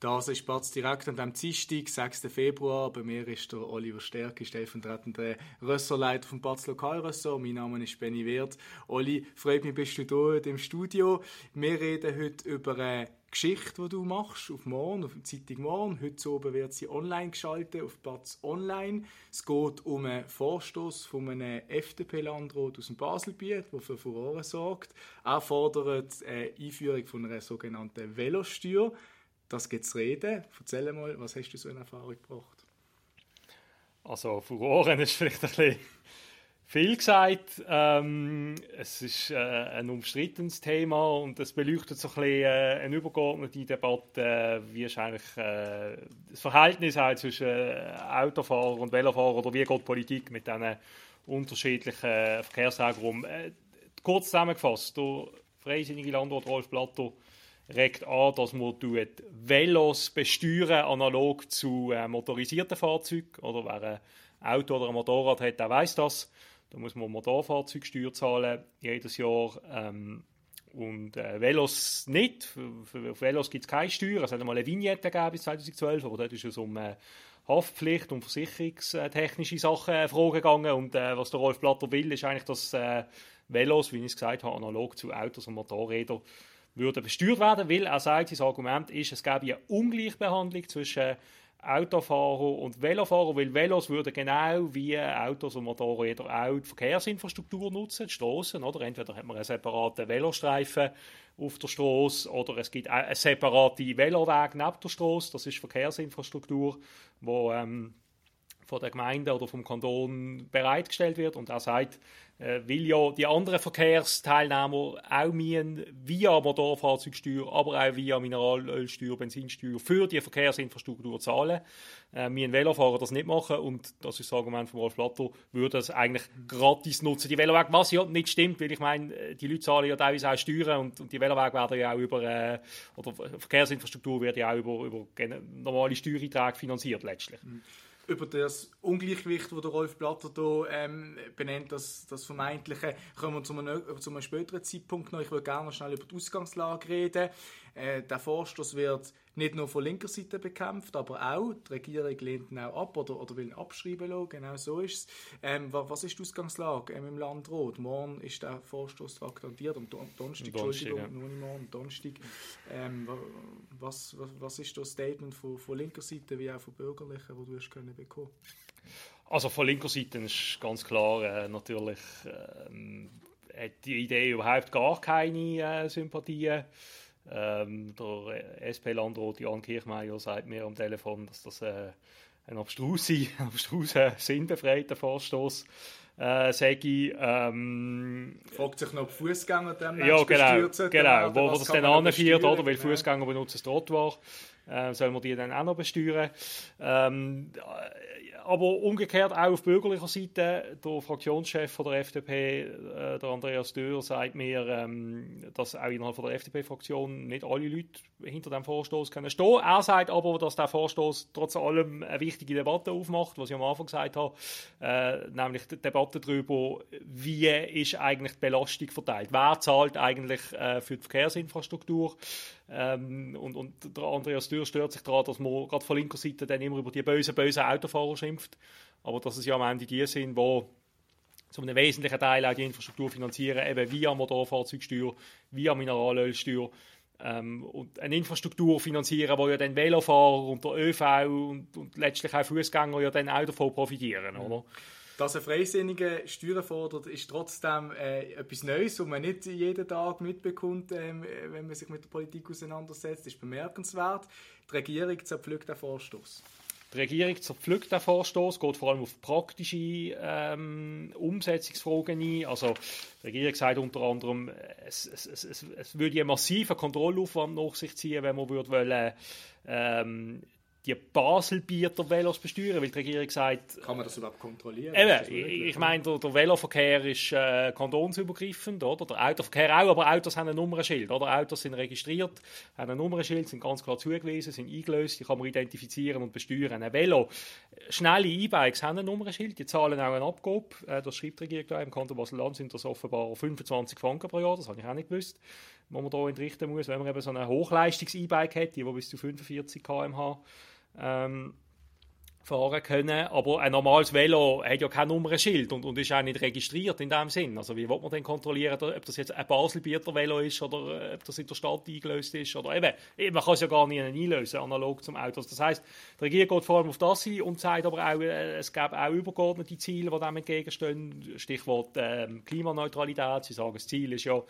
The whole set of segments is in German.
Das ist Batz direkt an dem Dienstag, 6. Februar. Bei mir ist der Oliver Stärke, stellvertretender Ressortleiter vom Batz Lokalressort. Mein Name ist Benny Wirth. Oli, freut mich, bist du hier im Studio. Wir reden heute über eine Geschichte, die du machst, auf morgen, auf der Zeitung morgen. Heute oben wird sie online geschaltet, auf Platz online. Es geht um einen Vorstoß von einem FDP-Landrat aus dem Baselbiet, der für Furore sorgt. Er fordert eine Einführung von einer sogenannten Velosteuer. Das geht zu reden. Erzähl mal, was hast du so in Erfahrung gebracht? Also Furore ist vielleicht ein bisschen viel gesagt. Ähm, es ist äh, ein umstrittenes Thema und es beleuchtet so ein bisschen äh, eine übergeordnete Debatte, äh, wie ist eigentlich äh, das Verhältnis halt zwischen äh, Autofahrer und Velofahrer oder wie geht Politik mit diesen unterschiedlichen Verkehrswegen um. Äh, kurz zusammengefasst, der freisinnige Landrat Rolf Platter regt an, dass man Velos besteuern analog zu motorisierten Fahrzeugen. Oder wer ein Auto oder ein Motorrad hat, der weiß das. Da muss man Motorfahrzeugsteuer zahlen jedes Jahr. Ähm, und äh, Velos nicht. Für, für Velos gibt es keine Steuer. Es hat einmal eine Vignette gegeben bis 2012, aber dort ist es um äh, Haftpflicht und versicherungstechnische Sachen äh, Fragen. Und äh, was der Rolf Blatter will, ist eigentlich, dass äh, Velos, wie ich es gesagt habe, analog zu Autos und Motorrädern würden besteuert werden, weil er sagt, sein Argument ist, es gäbe eine Ungleichbehandlung zwischen Autofahrer und Velofahrer, weil Velos würden genau wie Autos und Motorräder auch die Verkehrsinfrastruktur nutzen, die Straßen, oder? Entweder hat man einen separaten Velostreifen auf der Straße oder es gibt einen separaten Veloweg neben der Straße, das ist Verkehrsinfrastruktur, wo ähm, von der Gemeinde oder vom Kanton bereitgestellt wird und er sagt, äh, weil ja die anderen Verkehrsteilnehmer auch müssen via Motorfahrzeugsteuer, aber auch via Mineralölsteuer, Benzinsteuer für die Verkehrsinfrastruktur zahlen. Äh, wir Velofahrer das nicht machen und das ist das Argument von Rolf Platter, würde das eigentlich gratis nutzen. Die Velowege, was ja nicht stimmt, weil ich meine, äh, die Leute zahlen ja teilweise auch Steuern und, und die Velowege werden ja auch über, äh, oder Verkehrsinfrastruktur wird ja auch über, über normale Steuereinträge finanziert letztlich. Mhm über das Ungleichgewicht, das Rolf Blatter hier ähm, benennt, das, das Vermeintliche, kommen wir zu einem, zu einem späteren Zeitpunkt noch. Ich würde gerne noch schnell über die Ausgangslage reden. Äh, der Vorstoß wird nicht nur von linker Seite bekämpft, aber auch, die Regierung lehnt ihn auch ab oder, oder will ihn abschreiben lassen, genau so ist es. Ähm, was ist die Ausgangslage ähm, im Landrat? Morgen ist der Vorstoß traktandiert, am Donnerstag, Entschuldigung, ja. nur nicht morgen, Donnerstag. Ähm, was, was, was ist das Statement von, von linker Seite wie auch von bürgerlichen, wo du hast können bekommen? Also von linker Seite ist ganz klar äh, natürlich äh, hat die Idee überhaupt gar keine äh, Sympathien. Ähm, der SP-Landrat Jan Kirchmeier sagt mir am Telefon, dass das äh, ein abstruser, abstruser sinnbefreiter Vorstoß äh, sage ähm, Fragt sich noch, ob Fußgänger dem Ja, genau, genau. wo, das dann anführt, oder? Weil genau. Fußgänger benutzen das Trottoir, äh, sollen wir die dann auch noch besteuern. Ähm, aber umgekehrt auch auf bürgerlicher Seite, der Fraktionschef von der FDP, äh, der Andreas Dürr, sagt mir, ähm, dass auch innerhalb von der FDP-Fraktion nicht alle Leute hinter dem Vorstoß können stehen. Er sagt aber, dass der Vorstoß trotz allem eine wichtige Debatte aufmacht, was ich am Anfang gesagt habe, äh, nämlich die Debatte darüber, wie ist eigentlich die Belastung verteilt, wer zahlt eigentlich äh, für die Verkehrsinfrastruktur. Ähm, und, und der Andreas Dürr stört sich daran, dass man gerade von linker Seite dann immer über die bösen, bösen Autofahrer schimpft. Aber dass es ja am Ende die sind, die zum einem wesentlichen Teil auch die Infrastruktur finanzieren, eben via Motorfahrzeugsteuer, via Mineralölsteuer. Ähm, und eine Infrastruktur finanzieren, wo ja dann Velofahrer und der ÖV und, und letztlich auch Fußgänger ja dann auch davon profitieren, oder? Dass ein Freisinniger Steuern fordert, ist trotzdem äh, etwas Neues, was man nicht jeden Tag mitbekommt, äh, wenn man sich mit der Politik auseinandersetzt. Das ist bemerkenswert. Die Regierung zerpflückt den Vorstoß. Die Regierung zerpflückt den Vorstoß, geht vor allem auf praktische ähm, Umsetzungsfragen ein. Also, die Regierung sagt unter anderem, es, es, es, es würde einen massiven Kontrollaufwand nach sich ziehen, wenn man würde wollen, ähm, die Basel-Bieter Velos besteuern, weil die Regierung sagt... Kann man das überhaupt kontrollieren? Eben, ich, ich meine, der, der, Veloverkehr ist äh, kantonsübergreifend, oder? Der Autoverkehr auch, aber Autos haben ein Nummernschild, oder? Autos sind registriert, haben ein Nummernschild, sind ganz klar zugewiesen, sind eingelöst, die kann man identifizieren und besteuern. Ein Velo, schnelle E-Bikes haben ein Nummernschild, die zahlen auch einen Abgabe, äh, das schreibt die Regierung da, im Kanton Basel-Land sind das offenbar 25 Franken pro Jahr, das habe ich auch nicht gewusst, wo man da entrichten muss, wenn man eben so ein Hochleistungs-E-Bike hat, die bis zu 45 km/h ähm, fahren können. Aber ein normales Velo hat ja kein Nummernschild und, und ist auch nicht registriert in dem Sinn. Also wie will man denn kontrollieren, ob das jetzt ein Baselbieter Velo ist oder äh, ob das in der Stadt eingelöst ist oder eben, man kann es ja gar nicht einlösen, analog zum Auto. Also das heißt, die Regierung geht vor allem auf das hin und sagt aber auch, äh, es gäbe auch übergeordnete Ziele, die dem entgegenstehen. Stichwort ähm, Klimaneutralität. Sie sagen, das Ziel ist ja auch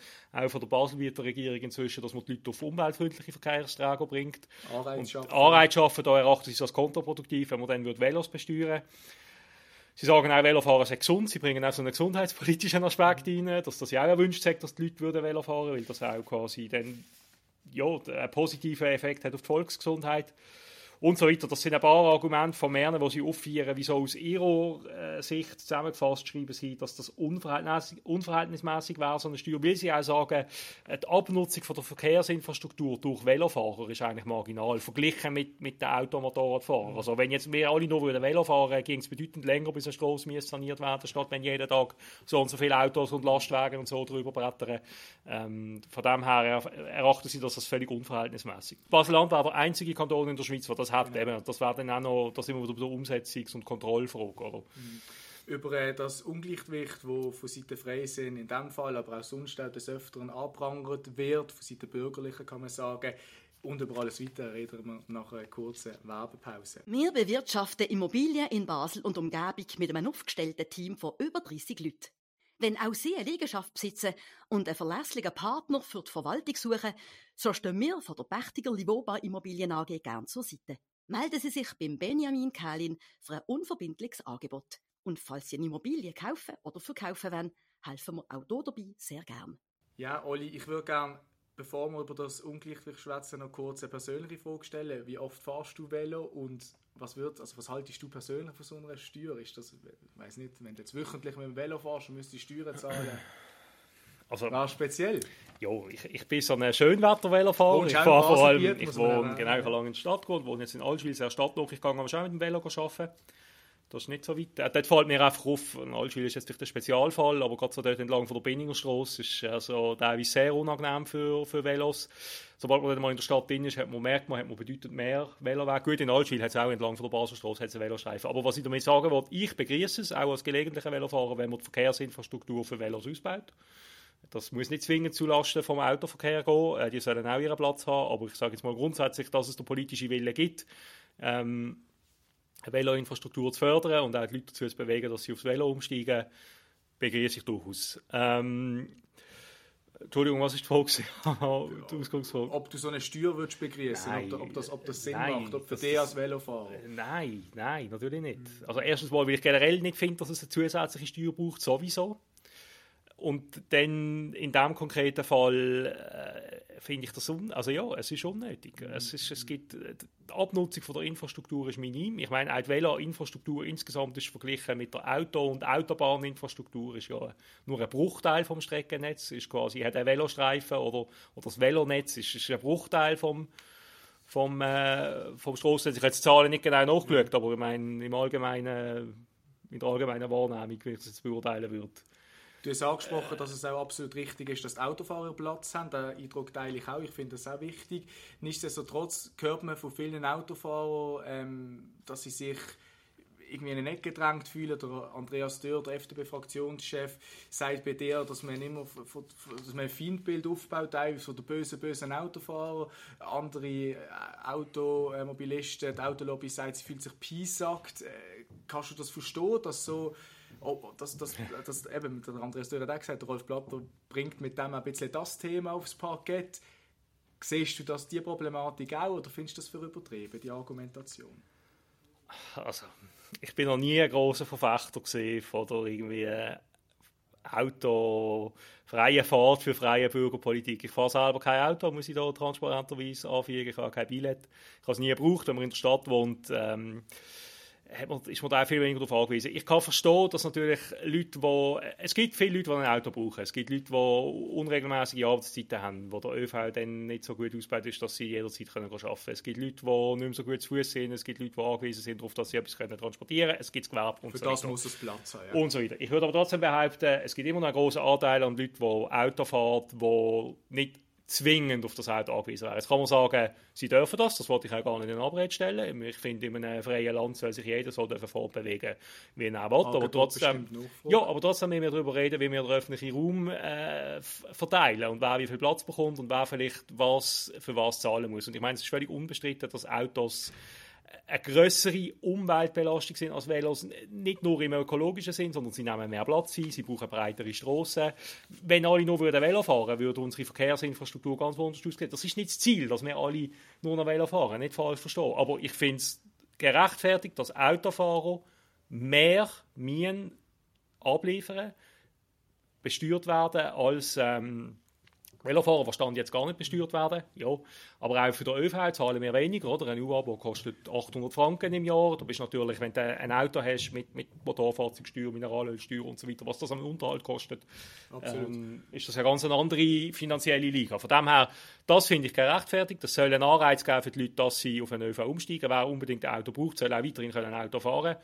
von der Baselbieter Regierung inzwischen, dass man die Leute auf umweltfreundliche Verkehrsträger bringt. Anreiz schaffen. Anreiz schaffen, da erachten sie es als kontraproduktiv, wenn man dann würde Velos besteuern. Sie sagen auch, Velofahren sei gesund. Sie bringen auch so einen gesundheitspolitischen Aspekt rein, dass das ja auch erwünscht sagt, dass die Leute würden Velo fahren, weil das auch quasi dann ja, einen positiven Effekt hat auf die Volksgesundheit und so weiter. Das sind ein paar Argumente von mehreren, die sie aufführen, wieso aus ihrer äh, Sicht zusammengefasst schreiben sie, dass das unverhältnismäßig, unverhältnismäßig wäre, so eine Steuer. Weil sie auch sagen, äh, die Abnutzung von der Verkehrsinfrastruktur durch Velofahrer ist eigentlich marginal, verglichen mit, mit den Automotorradfahrern. Also wenn jetzt wir alle nur würden Velo fahren, ging es bedeutend länger, bis eine Straße saniert werden statt wenn jeden Tag so und so viele Autos und Lastwagen und so drüber brettern. Ähm, von dem her erachten sie das als völlig unverhältnismäßig. Basel-Land war der einzige Kanton in der Schweiz, der das das hat. Eben, das wäre dann auch noch, da sind wir wieder bei der Umsetzungs- und Kontrollfrage. Oder? Mhm. Über äh, das Ungleichgewicht, das von Seiten Freisinn in diesem Fall, aber auch sonst auch des Öfteren angeprangert wird, von Seiten Bürgerlichen kann man sagen, und über alles Weitere reden wir nach einer kurzen Werbepause. Wir bewirtschaften Immobilien in Basel und Umgebung mit einem aufgestellten Team von über 30 Leuten. Wenn auch Sie eine Liegenschaft besitzen und einen verlässlichen Partner für die Verwaltung suchen, so stehen wir von der Pächtiger Livoba Immobilien AG gern zur Seite. Melden Sie sich beim Benjamin Kählin für ein unverbindliches Angebot. Und falls Sie eine Immobilie kaufen oder verkaufen wollen, helfen wir auch hier dabei sehr gern. Ja, Olli, ich würde gerne, bevor wir über das Ungleichgewicht schwätzen, noch kurz eine persönliche Frage stellen. Wie oft fahrst du Velo und was wird, also was haltest du persönlich von so einer Steuer? Ist das, ich weiß nicht, wenn du jetzt wöchentlich mit dem Velo fährst und müsstest Steuern zahlen, also, war speziell? Ja, ich, ich bin so ein Schönwetter-Velofahrer. Ich fahre vor allem, ich wohne, genau, ich habe lange in der Stadt gewohnt, wohne jetzt in Allschwil, sehr stadtnah. Ich gehe aber schon mit dem Velo arbeiten. Das ist nicht so weit. Äh, dort fällt mir einfach auf, Allschwil ist jetzt ein Spezialfall, aber gerade so dort entlang von der Binningerstrasse ist also teilweise sehr unangenehm für, für Velos. Sobald man dann mal in der Stadt drin ist, hat man, merkt man, hat man bedeutend mehr Veloweg. Gut, in Allschwil hat es auch entlang von der Baselstrasse einen Velostreifen. Aber was ich damit sagen wollte, ich begrüße es, auch als gelegentlicher Velofahrer, wenn man die Verkehrsinfrastruktur für Velos ausbaut. Das muss nicht zwingend zulasten vom Autoverkehr gehen. Äh, die sollen auch ihren Platz haben. Aber ich sage jetzt mal grundsätzlich, dass es der politische Wille gibt, ähm, Veloinfrastruktur zu fördern und auch die Leute dazu zu bewegen, dass sie aufs Velo umsteigen, begrüße ich durchaus. Ähm, Entschuldigung, was ist die Frage? die Ob du so eine Steuer würdest begrüßen, ob, ob, das, ob das Sinn nein, macht, ob für dich als Velofahrer? Nein, nein, natürlich nicht. Also erstens mal, weil ich generell nicht finde, dass es eine zusätzliche Steuer braucht, sowieso. Und dann in diesem konkreten Fall äh, finde ich das, un also ja, es ist unnötig. Mhm. Es, ist, es gibt, die Abnutzung von der Infrastruktur ist minim. Ich meine, auch die Velo-Infrastruktur insgesamt ist verglichen mit der Auto- und Autobahninfrastruktur ist ja nur ein Bruchteil vom Streckennetz. Ist quasi, hat ein Velostreifen oder, oder das Velonetz ist, ist ein Bruchteil vom, vom, äh, vom Strassennetz. Ich habe die Zahlen nicht genau nachgeschaut, aber ich meine, im allgemeinen, in der allgemeinen Wahrnehmung, wie ich das jetzt beurteilen würde, Du hast angesprochen, dass es auch absolut richtig ist, dass die Autofahrer Platz haben. Den Eindruck teile ich auch. Ich finde das auch wichtig. Nichtsdestotrotz hört man von vielen Autofahrern, ähm, dass sie sich irgendwie in eine Ecke gedrängt fühlen. Der Andreas Dörr, der FDP-Fraktionschef, sagt bei dir, dass man immer dass man ein Feindbild aufbaut, teilweise von der bösen, bösen Autofahrer. Andere äh, Automobilisten, die Autolobby sagt, sie fühlt sich piesackt. Äh, kannst du das verstehen, dass so oh, das, das, das, eben, der Andreas Dürr hat auch gesagt, Rolf Blatter bringt mit dem ein bisschen das Thema aufs Parkett. Siehst du das, die Problematik auch oder findest du das für übertrieben, die Argumentation? Also, ich bin noch nie ein großer Verfechter von der irgendwie äh, Auto, freie Fahrt für freie Bürgerpolitik. Ich fahre selber kein Auto, muss ich da transparenterweise anfügen. Ich habe kein Billett. Ich habe es nie gebraucht, wenn man in der Stadt wohnt. Ähm, man, ist man da viel weniger darauf angewiesen. Ich kann verstehen, dass natürlich Leute, die, es gibt viele Leute, die ein Auto brauchen. Es gibt Leute, die unregelmäßige Arbeitszeiten haben, wo der ÖV dann nicht so gut ausgebaut ist, dass sie jederzeit können arbeiten können. Es gibt Leute, die nicht mehr so gut zu Fuß sind. Es gibt Leute, die angewiesen sind darauf, dass sie etwas können transportieren können. Es gibt Gewerbe und Für so das muss es Platz haben. Ja. Und so weiter. Ich würde aber trotzdem behaupten, es gibt immer noch einen großen Anteil an Leuten, die Auto fahren, die nicht zwingend auf das Auto angewiesen wären. Jetzt kann man sagen, sie dürfen das, das wollte ich auch gar nicht in Abrede stellen. Ich finde, in einem freien Land soll sich jeder so fortbewegen, wie er will. Aber trotzdem, ja, aber trotzdem müssen wir darüber reden, wie wir den öffentlichen Raum äh, verteilen und wer wie viel Platz bekommt und wer vielleicht was für was zahlen muss. Und ich meine, es ist völlig unbestritten, dass Autos eine größere Umweltbelastung sind als Velos, nicht nur im ökologischen Sinn, sondern sie nehmen mehr Platz ein, sie brauchen breitere Straßen. Wenn alle nur würden Velo fahren würde unsere Verkehrsinfrastruktur ganz woanders aussehen. Das ist nicht das Ziel, dass wir alle nur noch Velo fahren, nicht falsch verstehen. Aber ich finde es gerechtfertigt, dass Autofahrer mehr Mien abliefern, besteuert werden als... Ähm, Velofahrer, die Stand jetzt gar nicht besteuert werden, ja. aber auch für den ÖV zahlen wir weniger, oder? Ein U-Abo kostet 800 Franken im Jahr, du bist natürlich, wenn du ein Auto hast mit, mit Motorfahrzeugsteuer, Mineralölsteuer und so weiter, was das am Unterhalt kostet, ähm, ist das eine ganz andere finanzielle Liga. Von dem her, das finde ich gerechtfertigt, das soll einen Anreiz geben für die Leute, dass sie auf ein ÖV umsteigen, wer unbedingt ein Auto braucht, soll auch weiterhin ein Auto fahren können.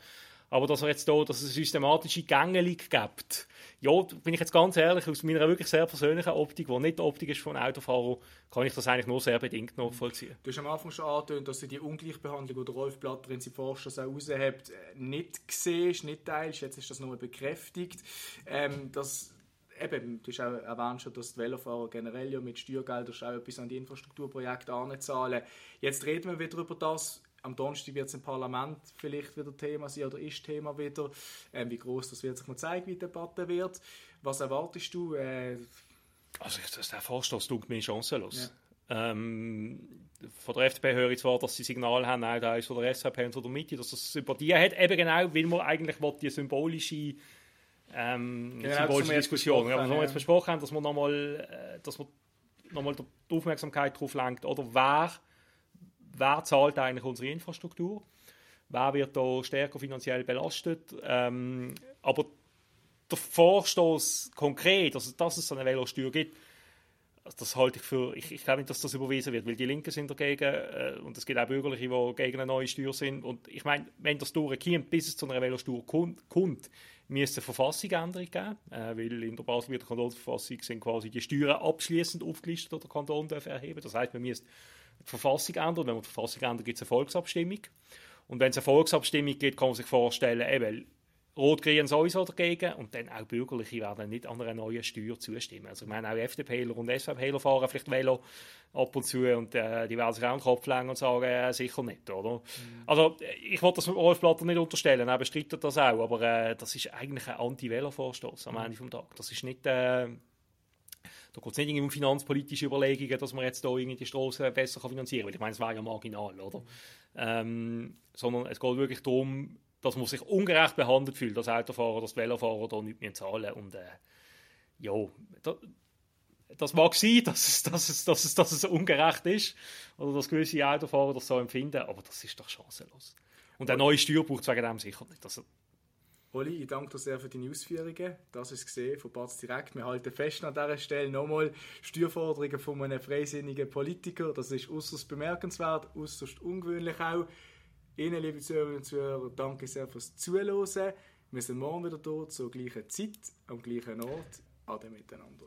Aber dass er jetzt hier, dass es systematische Gängelung gibt, ja, bin ich jetzt ganz ehrlich, aus meiner wirklich sehr persönlichen Optik, die nicht die Optik ist von Autofahrer, kann ich das eigentlich nur sehr bedingt nachvollziehen. Du hast am Anfang schon angetönt, dass du die Ungleichbehandlung, die Rolf Blatter in seinem Vorstoß auch raushebt, nicht siehst, nicht teilst. Jetzt ist das nochmal bekräftigt. Ähm, dass eben, du hast auch erwähnt dass die Velofahrer generell ja mit Steuergeldern auch etwas an die Infrastrukturprojekte anzahlen. Jetzt reden wir wieder über das, am Donnerstag wird es im Parlament vielleicht wieder Thema sein oder ist Thema wieder. Ähm, wie groß das wird sich mal zeigen, wie die Debatte wird. Was erwartest du? Äh, also das, der Vorstoß tut mir chancenlos. Ja. Ähm, von der FDP höre ich zwar, dass sie Signale haben, nein, da ist von der SVP und von der Mitte, dass das Sympathie hat, eben genau, weil man eigentlich die symbolische ähm, genau, symbolische Diskussion, ja, was wir jetzt besprochen haben, dass man nochmal äh, dass man nochmal die Aufmerksamkeit darauf lenkt, oder wer wer zahlt eigentlich unsere Infrastruktur, wer wird da stärker finanziell belastet. Ähm, aber der Vorstoß konkret, also dass es eine Velosteuer gibt, das halte ich für, ich, ich glaube nicht, dass das überwiesen wird, weil die Linken sind dagegen äh, und es gibt auch Bürgerliche, die gegen eine neue Steuer sind. Und ich meine, wenn das durchkommt, bis es zu einer Velosteuer kommt, kommt müsste es eine Verfassungsänderung geben, äh, weil in der Baselbieter Kantonsverfassung sind quasi die Steuern abschließend aufgelistet, die der Kanton darf erheben. Das heißt, man müsste die Verfassung ändern. Wenn man die Verfassung ändert, gibt es eine Volksabstimmung. Und wenn es eine Volksabstimmung gibt, kann man sich vorstellen, eben, Rot-Grün sowieso dagegen und dann auch Bürgerliche werden nicht an einer neuen Steuer zustimmen. Also ich meine, auch FDPler und SVPler fahren vielleicht Velo ab und zu und äh, die werden sich auch den Kopf legen und sagen, äh, sicher nicht, oder? Mhm. Also ich wollte das Rolf Blatter nicht unterstellen, er bestreitet das auch, aber äh, das ist eigentlich ein Anti-Velo-Vorstoß am mhm. Ende des Tages. Das ist nicht... Da geht es nicht um finanzpolitische Überlegungen, dass man jetzt da irgendwie die Straße besser finanzieren kann. Weil ich meine, es wäre ja marginal, oder? Ähm, sondern es geht wirklich darum, dass man sich ungerecht behandelt fühlt, als Autofahrer, dass Velofahrer da nicht mehr zahlen. Und äh, ja, da, das mag sein, dass es, dass, es, dass, es, dass es ungerecht ist oder dass gewisse Autofahrer das so empfinden, aber das ist doch chancenlos. Und eine neue Steuer braucht es wegen dem sicher nicht. Also, Oli, ich danke dir sehr für deine Ausführungen. Das ist gesehen von Batz direkt. Wir halten fest an dieser Stelle nochmal Steuerforderungen von einem freisinnigen Politiker. Das ist äußerst bemerkenswert, äußerst ungewöhnlich auch. Ihnen, liebe Zuhörerinnen und Zuhörer, danke sehr fürs Zuhören. Wir sind morgen wieder dort zur gleichen Zeit, am gleichen Ort. Ade miteinander.